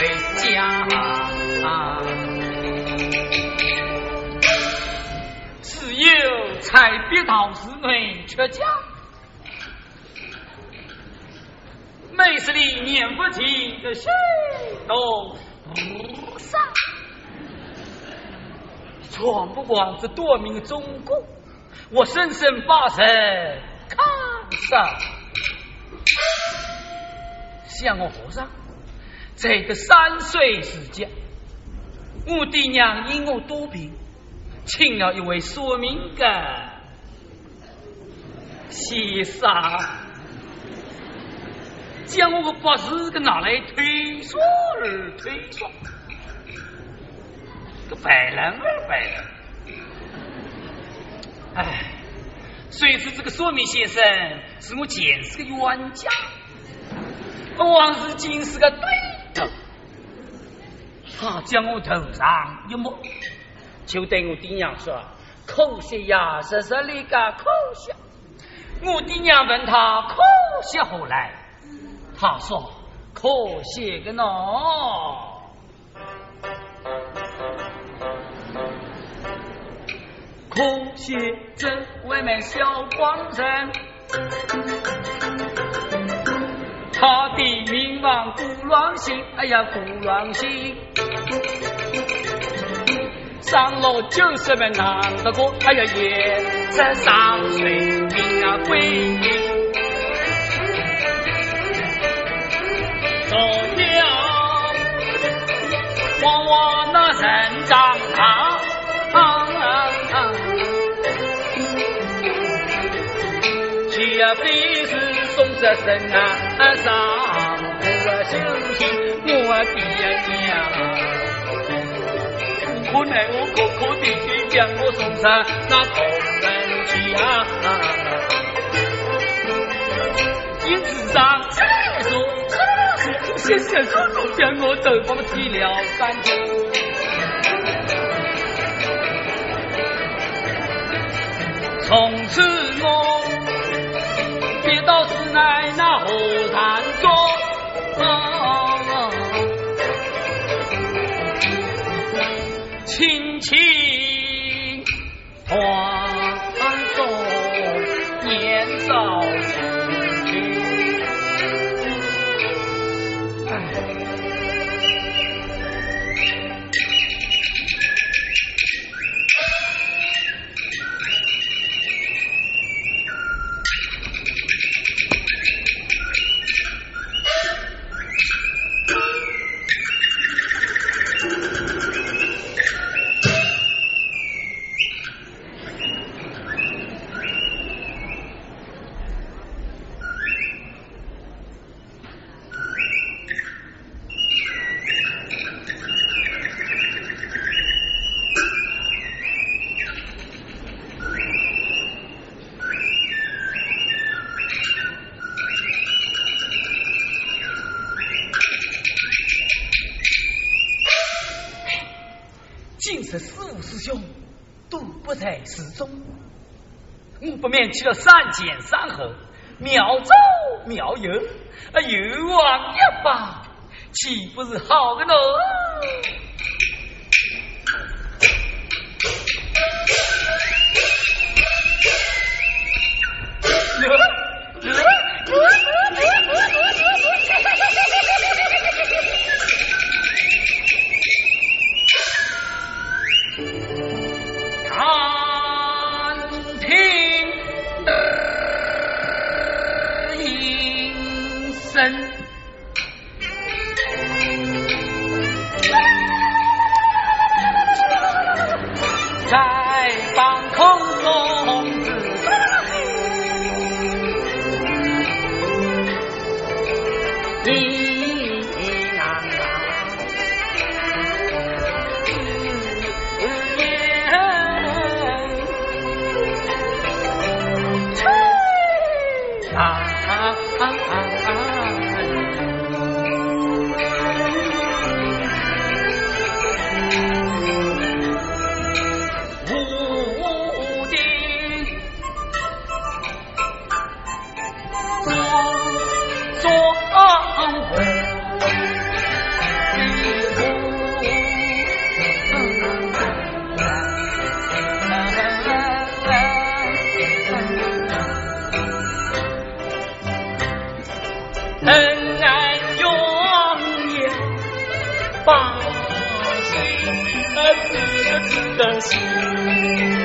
卷为家。只有才别道士内出家，每次里念不尽的心都不散。闯不过这多名忠公，我深深把神看上。像我和尚，这个三岁时间，我爹娘因我多病，请了一位说明的先生，将我的八字给拿来推算而推算。个白人儿白人，哎，虽是这个算命先生是我前世的冤家，我往日今是个对他将我头上一摸，就对我爹娘说：“可惜呀，是是你个可惜。”我爹娘问他可惜何来，他说：“可惜个喏。”可惜这外面小光人，他的名望古乱心，哎呀古乱心，上了九十门难得过，哎呀也在上水平啊归隐，这样往往那人长大。也非是送着身啊上我心情我爹娘，无奈我苦苦的将我送上那同门去啊。因此上再说，先生叔叔将我都放弃了三天，从此我。到是在那后山中，亲亲团中年少。不免去了三前三后，妙招妙游，啊，又往一把，岂不是好个呢？身在半空 dance.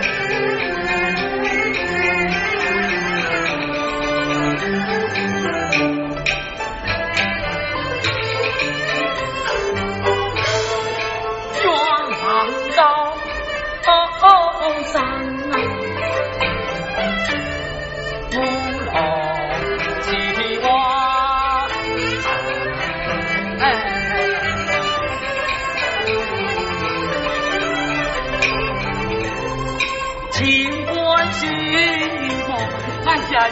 有，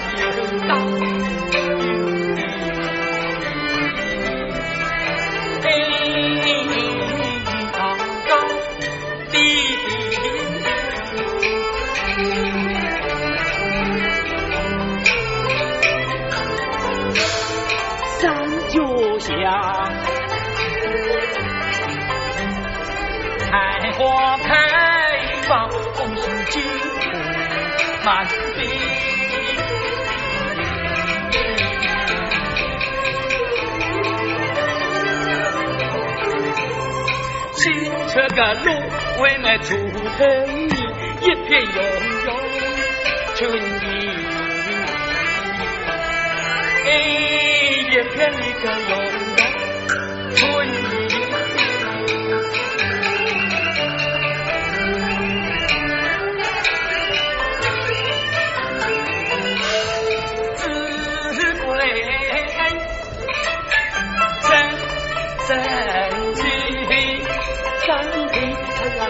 三九下，梅花开放，红似金红满。这个路为么出头？一片洋洋春意，哎，一片一个哟。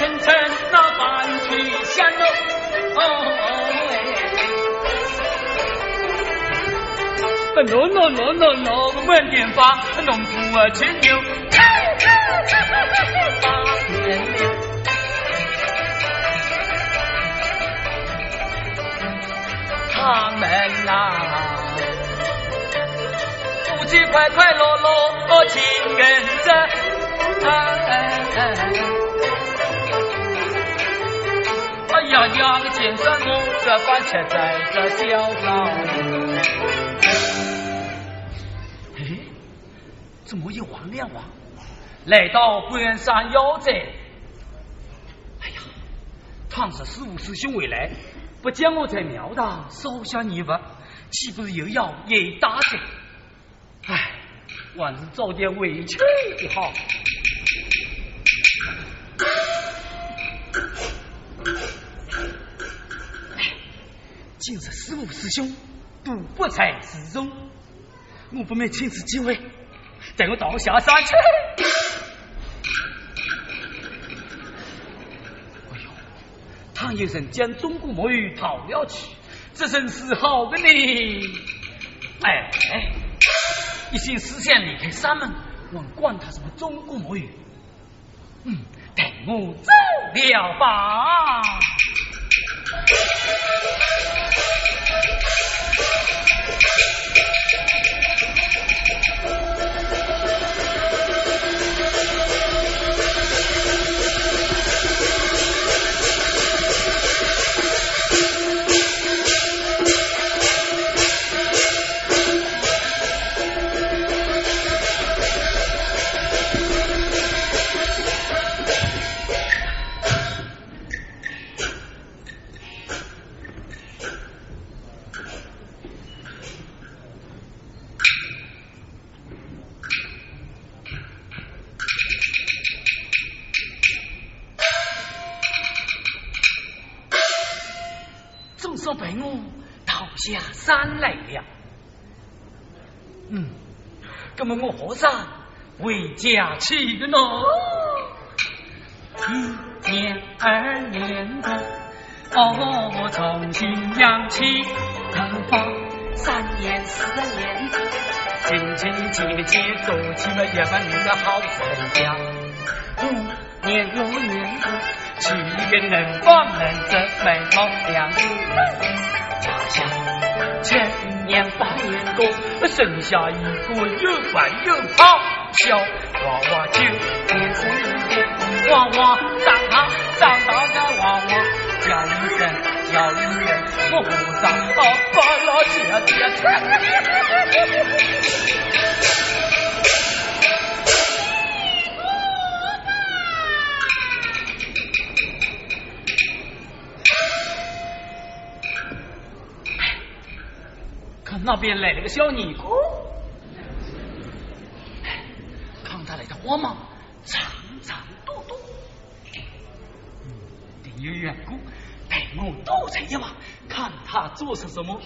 喏喏喏喏喏，满地花，农夫啊牵牛，他们呐，夫妻快快乐乐情人真。呀，个见山我这番却在这小道。怎么又王亮王来到关山要寨？哎呀，倘是十五师兄未来，不将我在庙堂烧下泥物，岂不是又要挨打的？唉，还是早点回去好。今日十五师兄都不在寺中，我不免趁此机会。带我到下山去！哎呦，唐有人将中国母语逃了去，这真是好的呢！哎哎，一心思想离开山门，我管他什么中国魔芋？嗯，带我走了吧。早被我逃下山来了。嗯，那么我何上回家去了呢？一年二年的，哦，我重新养起头发；三年四年的，轻轻几个节奏起了一门的好生家；五年六年的，七个能方能正美貌两子，家下千年八年多，生下一个又乖又胖小娃娃九年生的娃娃长大长大的娃娃叫一声叫一声，我和尚啊把老姐姐。那边来了个小尼姑，看他来的花帽长长多多，定有缘故，陪我多走一望，看他做些什么。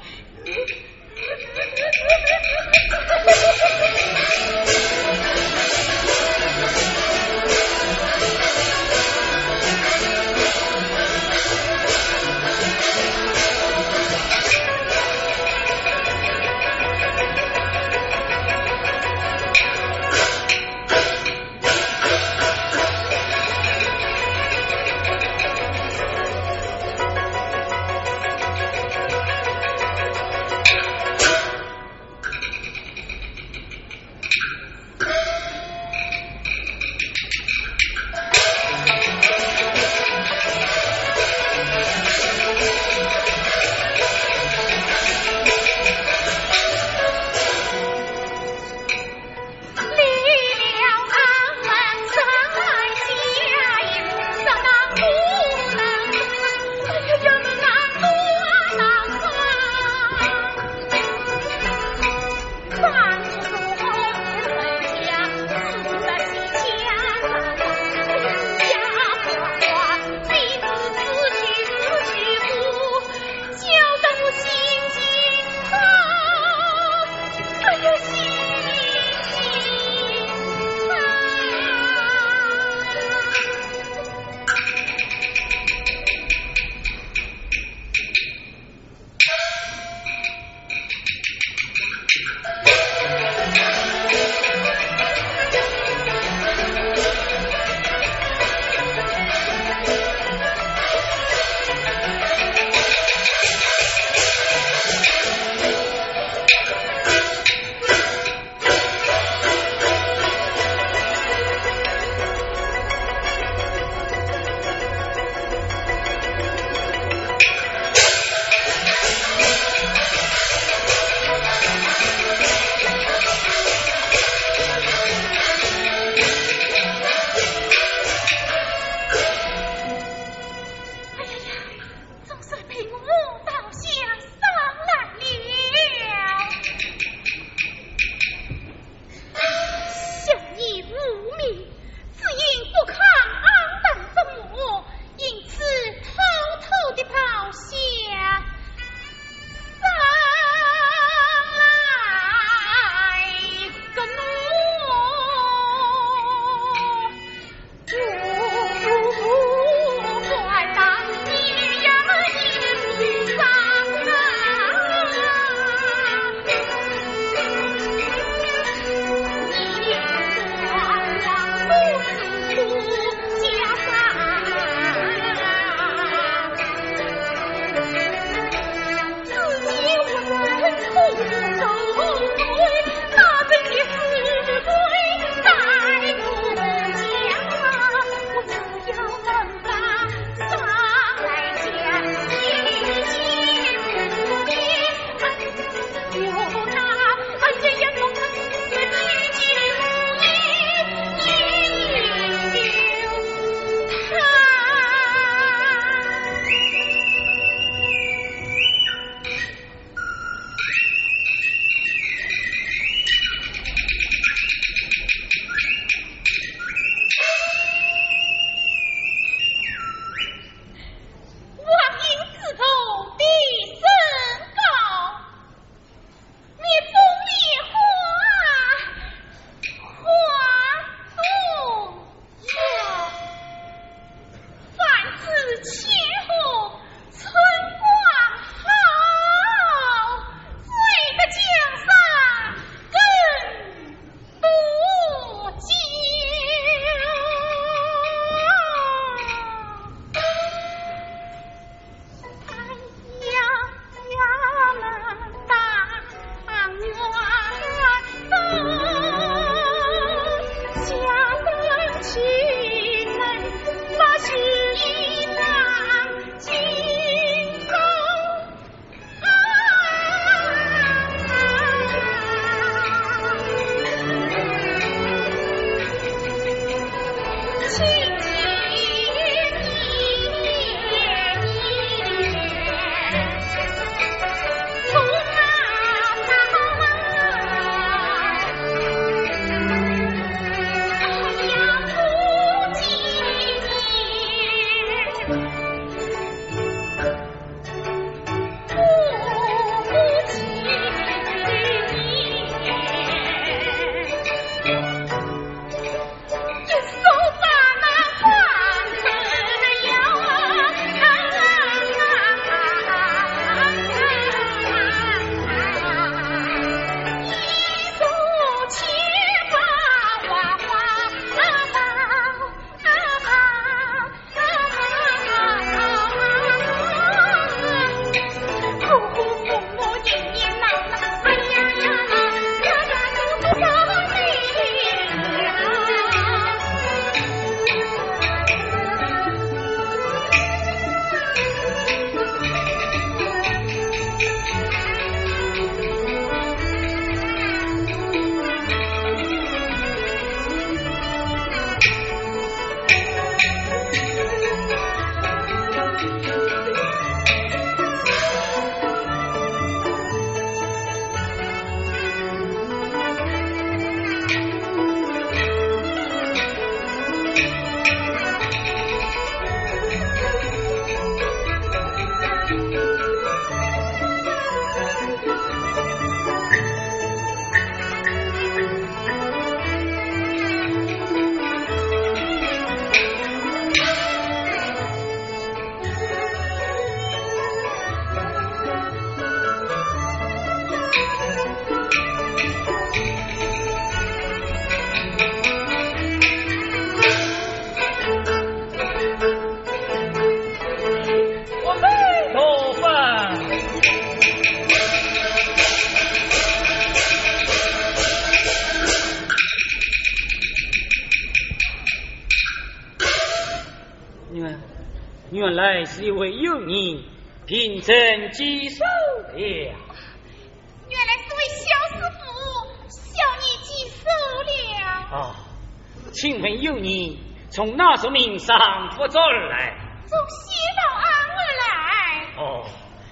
请问有你从哪座名山佛祖而来？从西老庵而来。哦，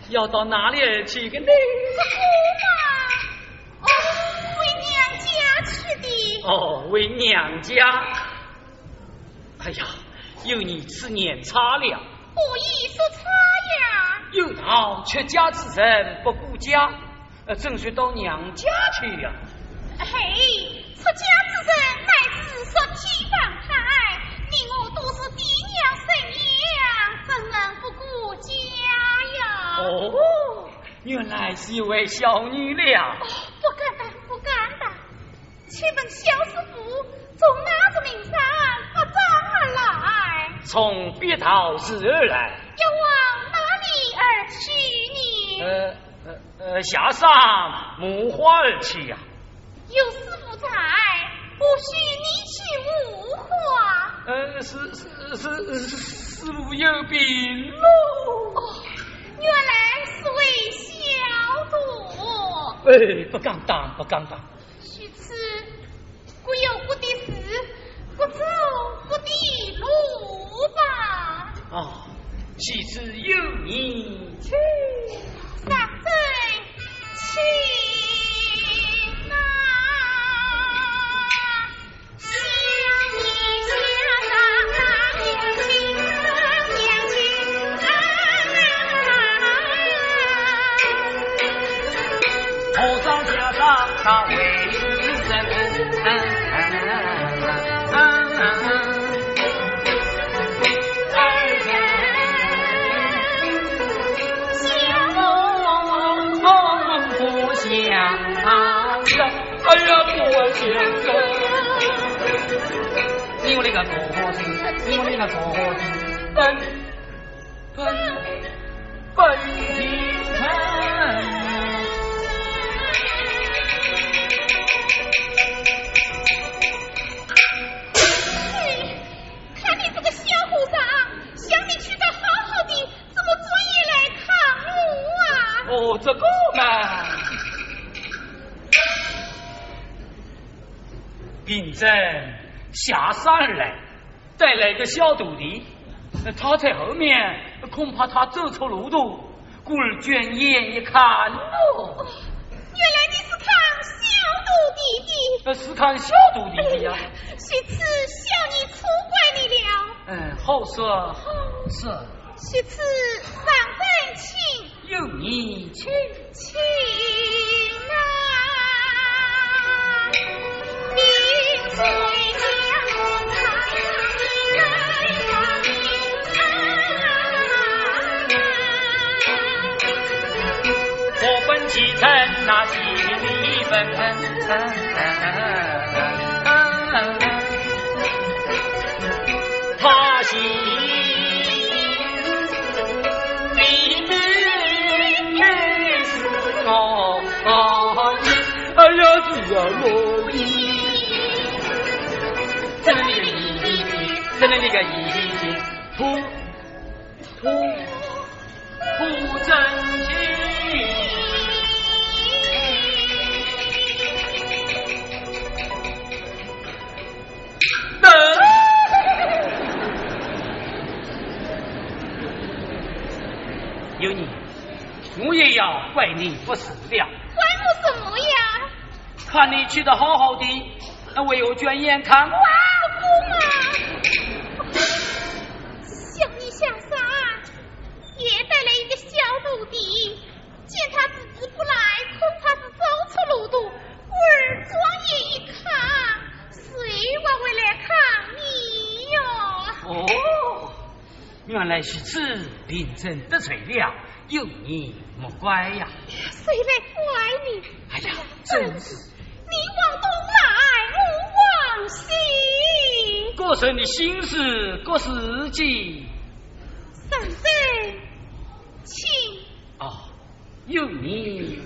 要到哪里去的呢？是姑妈。哦，回娘家去的。哦，回娘家。哎呀，有你此年差了，不宜说差呀。有道出家之人不顾家，呃，正需到娘家去呀。嘿，出家之人原来是一位小女了。不敢当，不敢当。请问小师傅从哪个名山发账而来？从碧桃寺而来。要往哪里而去呢？呃呃呃，下山木花而去呀。有师傅在，不许你去无花。呃，是是是是，师傅有病喽。原来是位小徒。哎，不敢当，不敢当。许此，故有故的事，不走故的路吧。啊，其次有你去，小徒弟，他在后面，恐怕他走错路途，故而卷眼一看哦。原来你是看小徒弟的，是看小徒弟的呀。许此小女出怪你了。嗯，好说好说。许此上官请。有你请请啊，你那心里他心。哎呀，是啊，我的，真的那个意境，真的那个意境，不不要怪你不是了。看你去的好好的，那唯有卷眼看哇，原来是此，病症得罪了，有你莫怪呀。谁来怪你？哎呀，真是。你往东来，我往西。各省的心事，各自己。三岁，请。啊，有你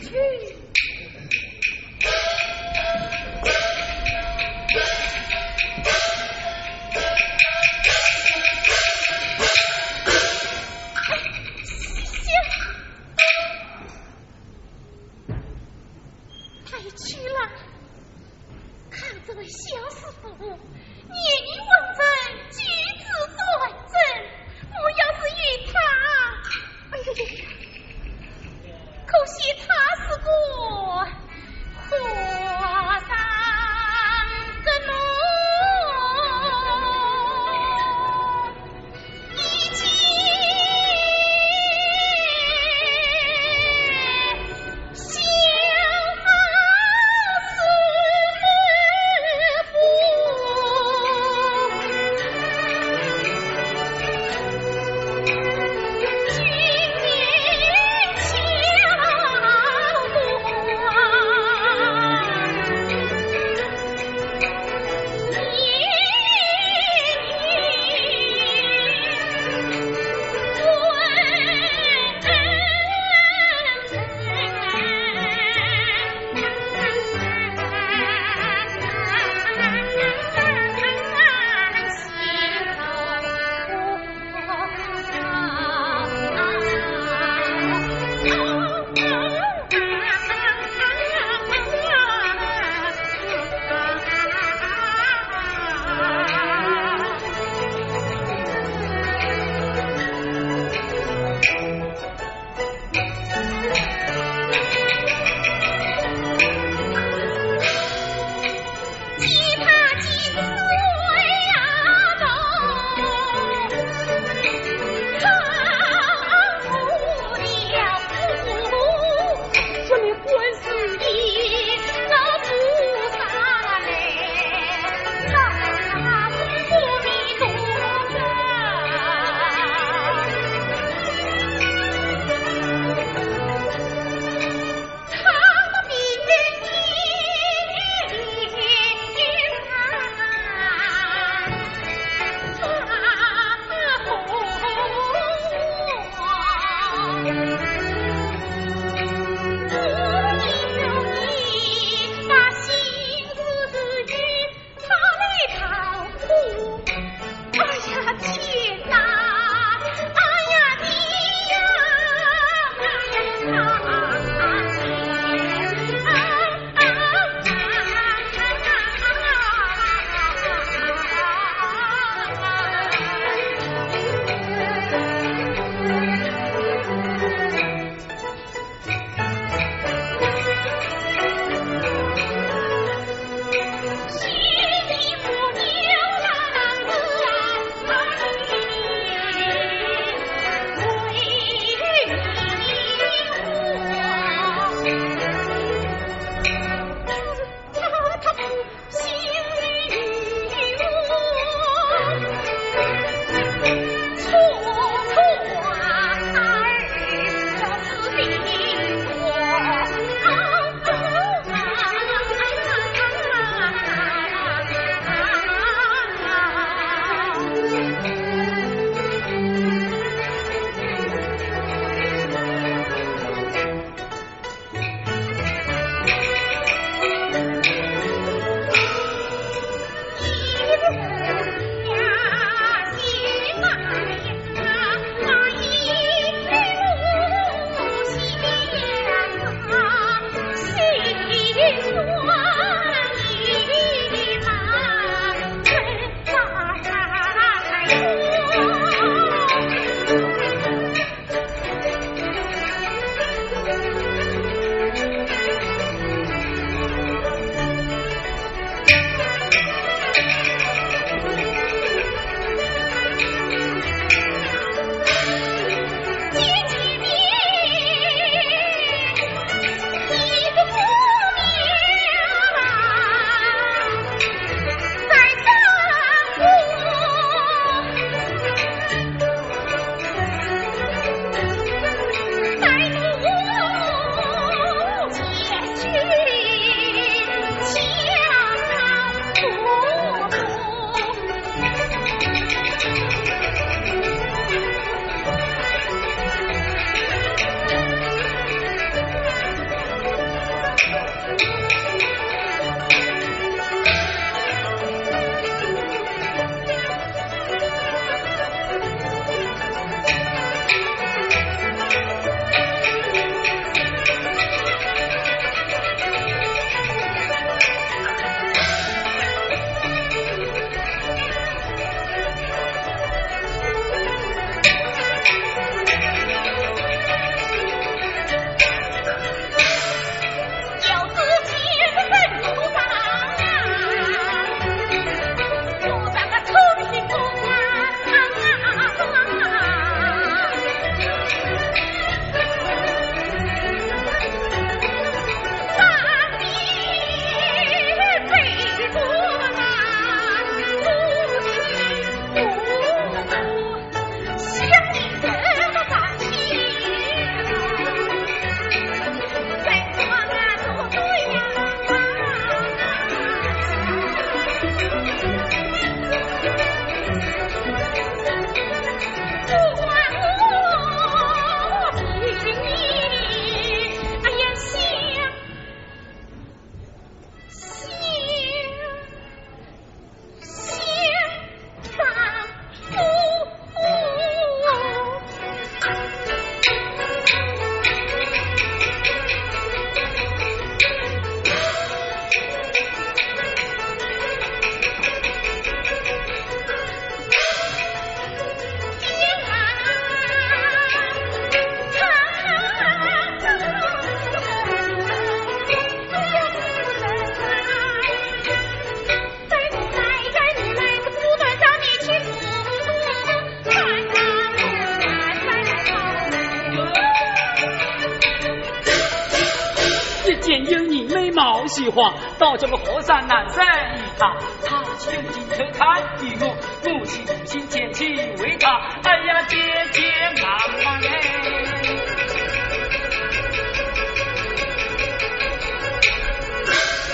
去。儿媳妇，倒叫个和尚男生与他，他前进偷看于我，母亲母亲前去为他，哎呀，姐姐妈妈哎，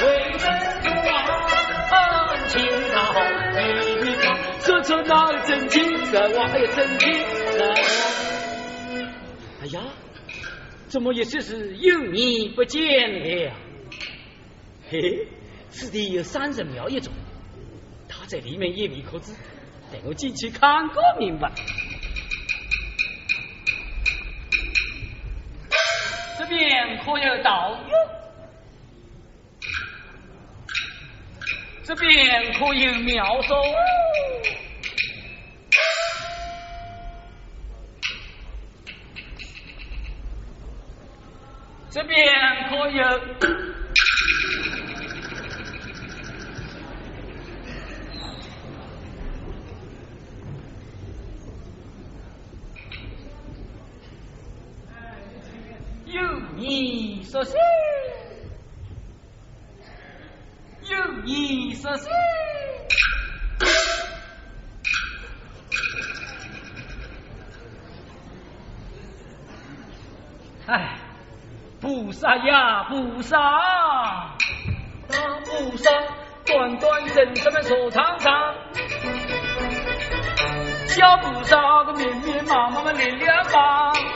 为人王情到你看，说出那真情实话，哎呀，真情实话，哎呀。怎么也说是有你不见了？嘿，此地有三神庙一种，他在里面也未可知，带我进去看个明白。这边可有道友？这边可有妙手？这边可？有你说谁？有你说谁？哎。菩萨呀，菩萨，大菩萨，端端正正的坐长长，小菩萨个面面麻麻的练两把，土地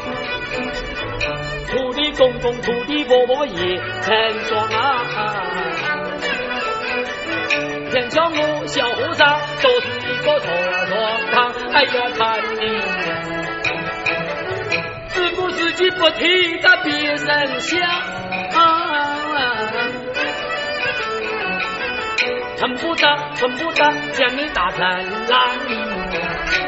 公公、土地婆婆也成双啊，偏叫我小和尚都是一个错错堂，哎呀，看你。自己不听到别人想，成不得，成不得，将你打成烂。报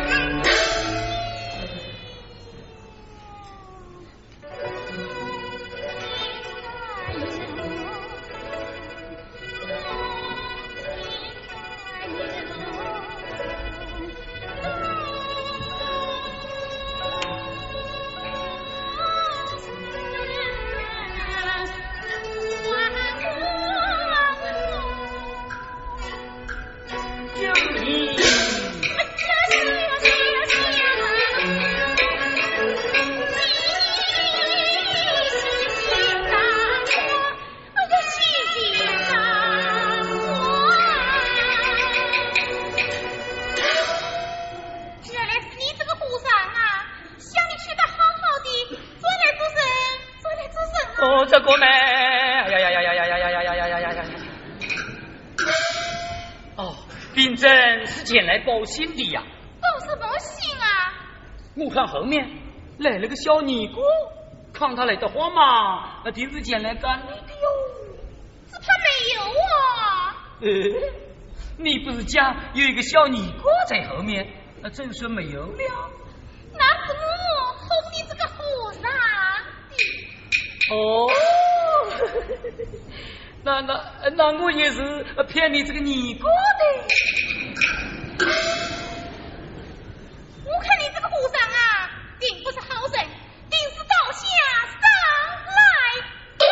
信的呀，报什么信啊？我看后面来了个小尼姑，看他来的慌嘛，那定是前来干你的哟。只怕没有啊。呃，你不是讲有一个小尼姑在后面？那真说没有了。那是我哄你这个和尚的。哦，那那那我也是骗你这个尼姑的。我看你这个和尚啊，并不是好人，定是倒下上来的。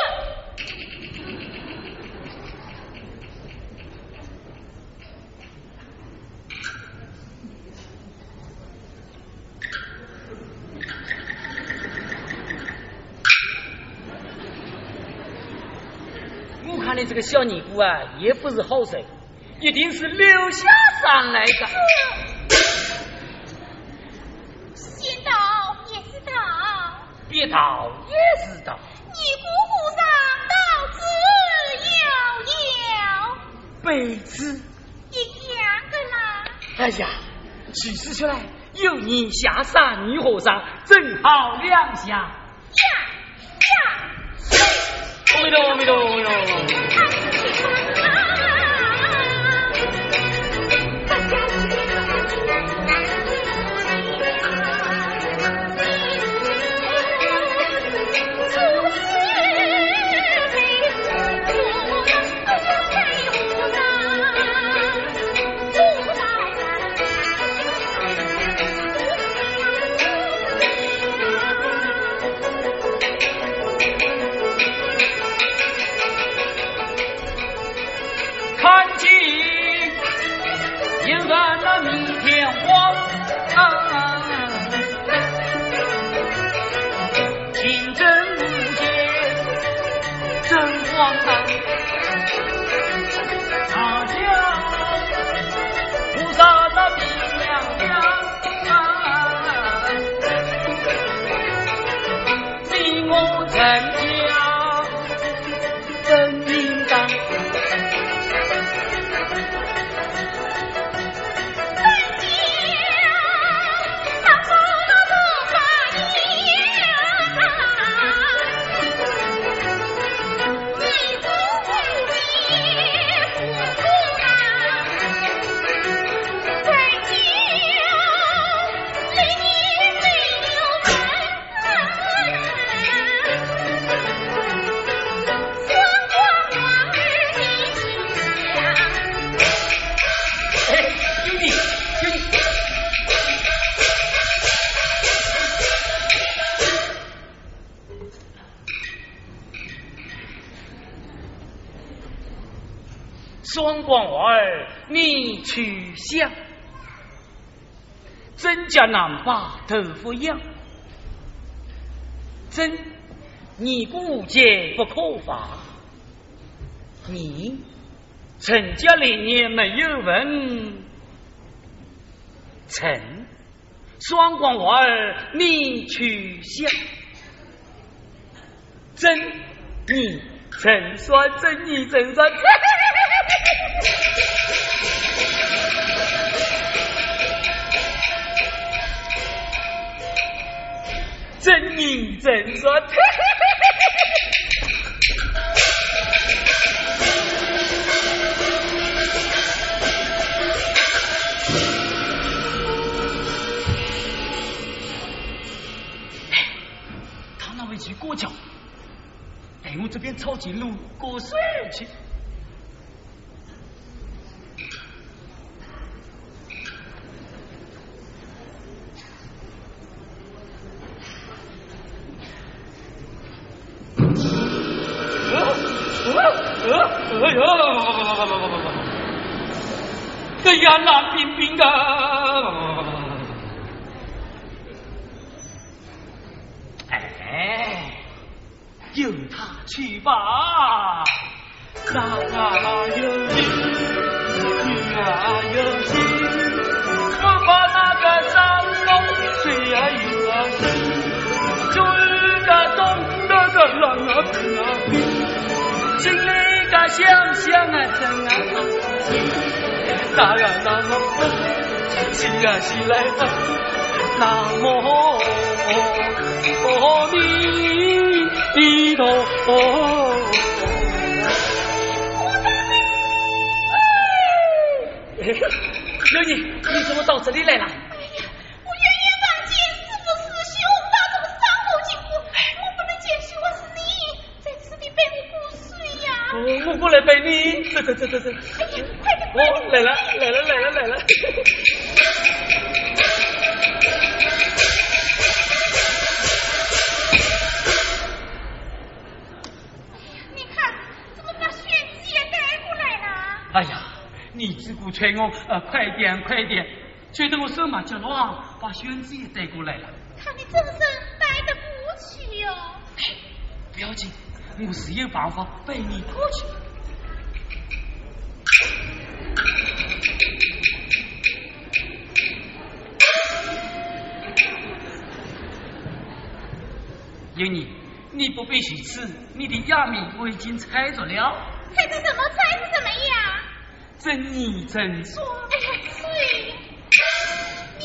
你这个小尼姑啊，也不是好人。一定是留下上来的。先到也是道，别道也是道。你姑姑上到此遥遥，辈子一样的啦。哎呀，其实出来有你下山女和尚，正好两相。呀呀，阿弥陀， 감 사. 难把豆腐养，真你不解不可发，你陈家连年没有问，陈双光娃儿，你去想，真你陈算真你真算。真你真说，他那位去过桥，带我这边抄近路过水去。好，那啊那么笨，心啊心来烦，那么阿弥陀佛。你，你怎么到这里来了？我过来陪你，走走走走走。哎呀，快点！哦，来了来了来了来了。你看，怎么把宣子也带过来了？哎呀，你只顾催我，呃，快点快点，催得我手忙脚乱，把宣子也带过来了。看你真是带得过去哟。不要紧。我是有办法背你过去。有你，你不必虚词，你的哑谜我已经猜着了。猜着什么？猜着什么呀？真你真说。哎呀，翠，你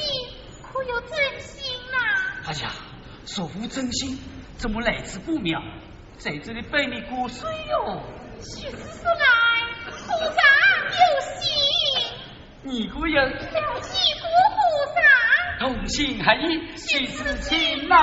可有真心呐？哎呀，说无真心，怎么来之不妙？在这里被你过水哟。徐子说来，菩萨有心。你个人了解过菩萨。同心合意，徐子亲呐。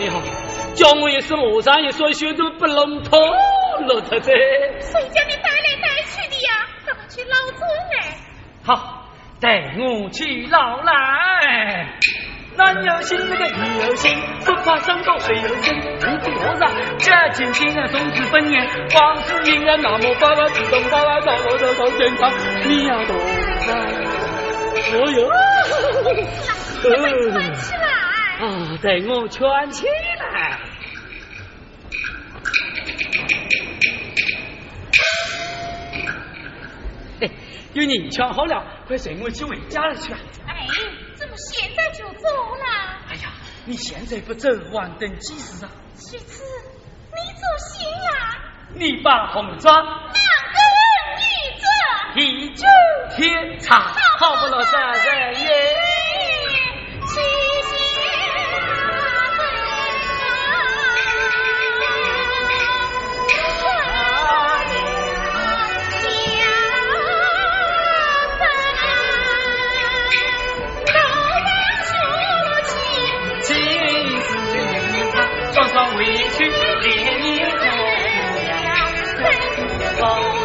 你好，叫我也是磨上一双血都不龙头，老太太。谁叫你带来带去的呀？去捞走来。好，带我去捞来。男有心，那个女有心，不怕伤到水有深。无比和尚，家境清啊，种子分年，王世英啊，那么爸爸自动爸爸到我的到健康，你要多少？哦哟，快起来。啊，带我圈起来！哎，有人圈好了，快随我去回家了去。哎，怎么现在就走了？哎呀，你现在不走，晚等几时啊？徐子，你走心呀？你把红妆，两个女子，一酒天长，好不了三人也。多少委屈，连你都不讲，